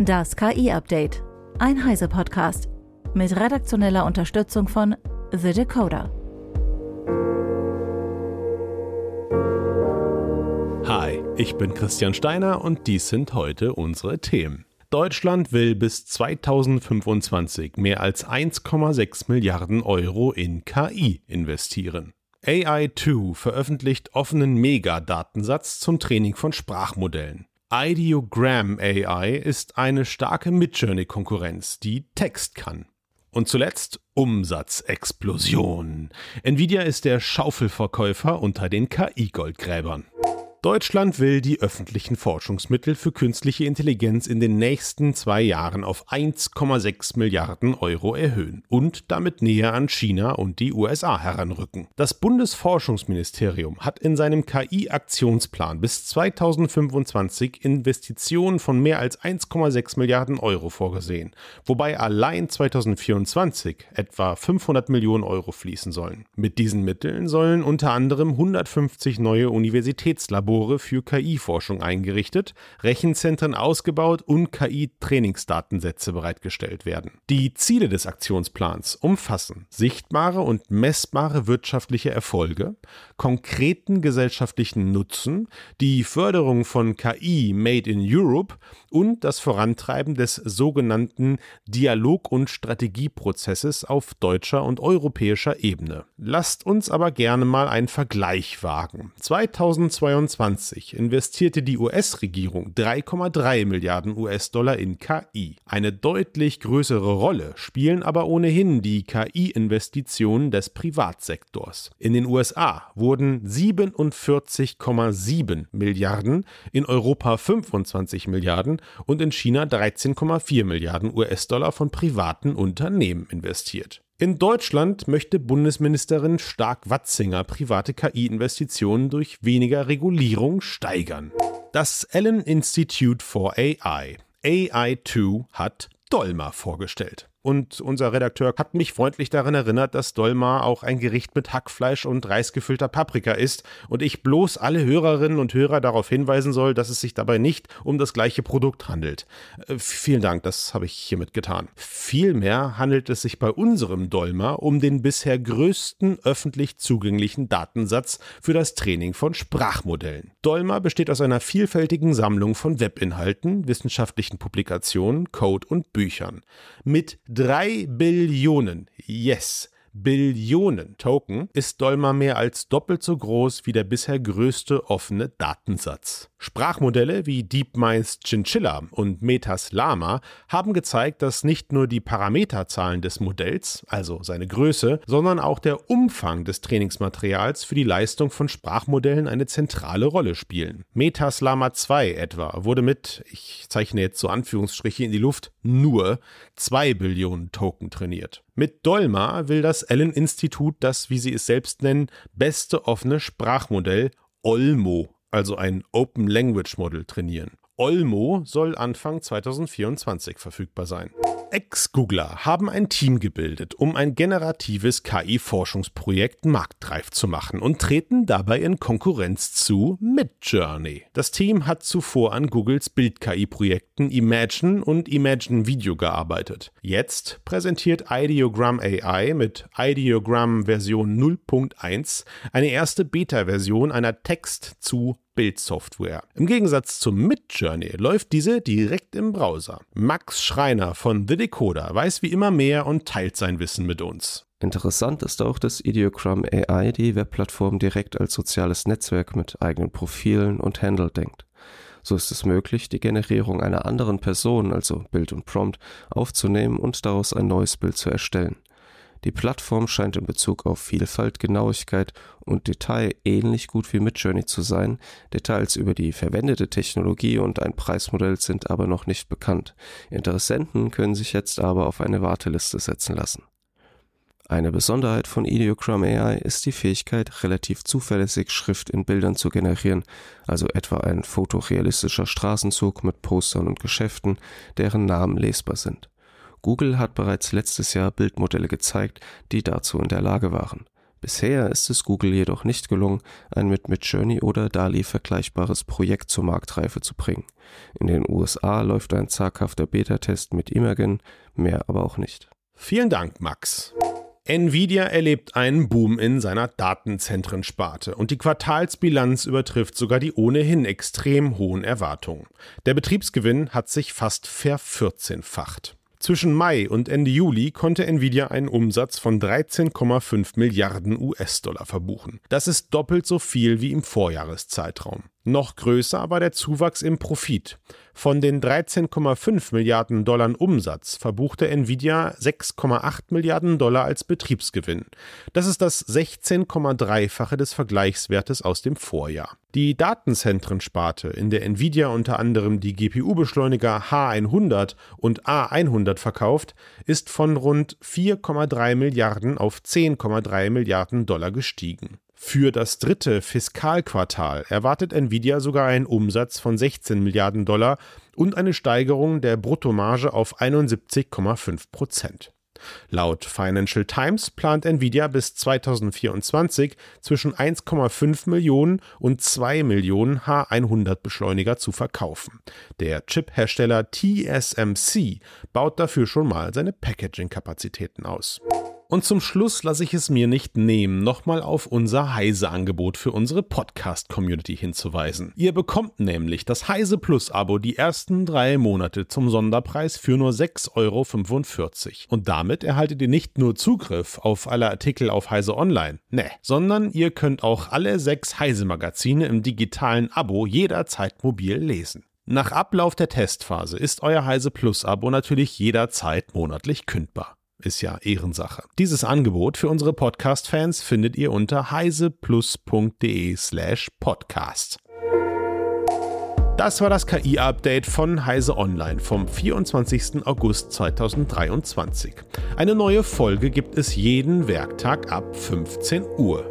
Das KI-Update. Ein Heise-Podcast. Mit redaktioneller Unterstützung von The Decoder. Hi, ich bin Christian Steiner und dies sind heute unsere Themen. Deutschland will bis 2025 mehr als 1,6 Milliarden Euro in KI investieren. AI2 veröffentlicht offenen Megadatensatz zum Training von Sprachmodellen. Ideogram AI ist eine starke Midjourney-Konkurrenz, die Text kann. Und zuletzt Umsatzexplosion. Nvidia ist der Schaufelverkäufer unter den KI-Goldgräbern. Deutschland will die öffentlichen Forschungsmittel für künstliche Intelligenz in den nächsten zwei Jahren auf 1,6 Milliarden Euro erhöhen und damit näher an China und die USA heranrücken. Das Bundesforschungsministerium hat in seinem KI-Aktionsplan bis 2025 Investitionen von mehr als 1,6 Milliarden Euro vorgesehen, wobei allein 2024 etwa 500 Millionen Euro fließen sollen. Mit diesen Mitteln sollen unter anderem 150 neue Universitätslabore Labore für KI-Forschung eingerichtet, Rechenzentren ausgebaut und KI-Trainingsdatensätze bereitgestellt werden. Die Ziele des Aktionsplans umfassen sichtbare und messbare wirtschaftliche Erfolge, konkreten gesellschaftlichen Nutzen, die Förderung von KI Made in Europe und das Vorantreiben des sogenannten Dialog- und Strategieprozesses auf deutscher und europäischer Ebene. Lasst uns aber gerne mal einen Vergleich wagen. 2022 2020 investierte die US-Regierung 3,3 Milliarden US-Dollar in KI. Eine deutlich größere Rolle spielen aber ohnehin die KI-Investitionen des Privatsektors. In den USA wurden 47,7 Milliarden, in Europa 25 Milliarden und in China 13,4 Milliarden US-Dollar von privaten Unternehmen investiert. In Deutschland möchte Bundesministerin Stark-Watzinger private KI-Investitionen durch weniger Regulierung steigern. Das Allen Institute for AI, AI2, hat Dolma vorgestellt. Und unser Redakteur hat mich freundlich daran erinnert, dass Dolma auch ein Gericht mit Hackfleisch und reisgefüllter Paprika ist und ich bloß alle Hörerinnen und Hörer darauf hinweisen soll, dass es sich dabei nicht um das gleiche Produkt handelt. Äh, vielen Dank, das habe ich hiermit getan. Vielmehr handelt es sich bei unserem Dolma um den bisher größten öffentlich zugänglichen Datensatz für das Training von Sprachmodellen. Dolma besteht aus einer vielfältigen Sammlung von Webinhalten, wissenschaftlichen Publikationen, Code und Büchern. Mit drei Billionen, yes, Billionen Token ist Dolma mehr als doppelt so groß wie der bisher größte offene Datensatz. Sprachmodelle wie DeepMinds Chinchilla und Metas Lama haben gezeigt, dass nicht nur die Parameterzahlen des Modells, also seine Größe, sondern auch der Umfang des Trainingsmaterials für die Leistung von Sprachmodellen eine zentrale Rolle spielen. Metas Lama 2 etwa wurde mit, ich zeichne jetzt so Anführungsstriche in die Luft, nur 2 Billionen Token trainiert. Mit Dolma will das Allen-Institut das, wie sie es selbst nennen, beste offene Sprachmodell Olmo also ein Open Language Model trainieren. Olmo soll Anfang 2024 verfügbar sein. Ex-Googler haben ein Team gebildet, um ein generatives KI-Forschungsprojekt marktreif zu machen und treten dabei in Konkurrenz zu Midjourney. Das Team hat zuvor an Googles Bild-KI-Projekten Imagine und Imagine Video gearbeitet. Jetzt präsentiert Ideogram AI mit Ideogram Version 0.1 eine erste Beta-Version einer Text zu Bildsoftware. Im Gegensatz zum Midjourney läuft diese direkt im Browser. Max Schreiner von The Decoder weiß wie immer mehr und teilt sein Wissen mit uns. Interessant ist auch, dass Ideogram AI die Webplattform direkt als soziales Netzwerk mit eigenen Profilen und Handle denkt. So ist es möglich, die Generierung einer anderen Person, also Bild und Prompt, aufzunehmen und daraus ein neues Bild zu erstellen. Die Plattform scheint in Bezug auf Vielfalt, Genauigkeit und Detail ähnlich gut wie Midjourney zu sein. Details über die verwendete Technologie und ein Preismodell sind aber noch nicht bekannt. Interessenten können sich jetzt aber auf eine Warteliste setzen lassen. Eine Besonderheit von Ideogram AI ist die Fähigkeit, relativ zuverlässig Schrift in Bildern zu generieren, also etwa ein fotorealistischer Straßenzug mit Postern und Geschäften, deren Namen lesbar sind. Google hat bereits letztes Jahr Bildmodelle gezeigt, die dazu in der Lage waren. Bisher ist es Google jedoch nicht gelungen, ein mit Midjourney oder DALI vergleichbares Projekt zur Marktreife zu bringen. In den USA läuft ein zaghafter Beta-Test mit Imagen, mehr aber auch nicht. Vielen Dank, Max. Nvidia erlebt einen Boom in seiner Datenzentrensparte und die Quartalsbilanz übertrifft sogar die ohnehin extrem hohen Erwartungen. Der Betriebsgewinn hat sich fast vervierzehnfacht. Zwischen Mai und Ende Juli konnte Nvidia einen Umsatz von 13,5 Milliarden US-Dollar verbuchen. Das ist doppelt so viel wie im Vorjahreszeitraum. Noch größer war der Zuwachs im Profit. Von den 13,5 Milliarden Dollar Umsatz verbuchte Nvidia 6,8 Milliarden Dollar als Betriebsgewinn. Das ist das 16,3-fache des Vergleichswertes aus dem Vorjahr. Die Datenzentrensparte, in der Nvidia unter anderem die GPU-Beschleuniger H100 und A100 verkauft, ist von rund 4,3 Milliarden auf 10,3 Milliarden Dollar gestiegen. Für das dritte Fiskalquartal erwartet Nvidia sogar einen Umsatz von 16 Milliarden Dollar und eine Steigerung der Bruttomarge auf 71,5 Prozent. Laut Financial Times plant Nvidia bis 2024 zwischen 1,5 Millionen und 2 Millionen H100 Beschleuniger zu verkaufen. Der Chip-Hersteller TSMC baut dafür schon mal seine Packaging-Kapazitäten aus. Und zum Schluss lasse ich es mir nicht nehmen, nochmal auf unser Heise-Angebot für unsere Podcast-Community hinzuweisen. Ihr bekommt nämlich das Heise Plus-Abo die ersten drei Monate zum Sonderpreis für nur 6,45 Euro. Und damit erhaltet ihr nicht nur Zugriff auf alle Artikel auf Heise Online, ne, sondern ihr könnt auch alle sechs Heise-Magazine im digitalen Abo jederzeit mobil lesen. Nach Ablauf der Testphase ist euer Heise Plus Abo natürlich jederzeit monatlich kündbar. Ist ja Ehrensache. Dieses Angebot für unsere Podcast-Fans findet ihr unter heiseplus.de slash podcast. Das war das KI-Update von Heise Online vom 24. August 2023. Eine neue Folge gibt es jeden Werktag ab 15 Uhr.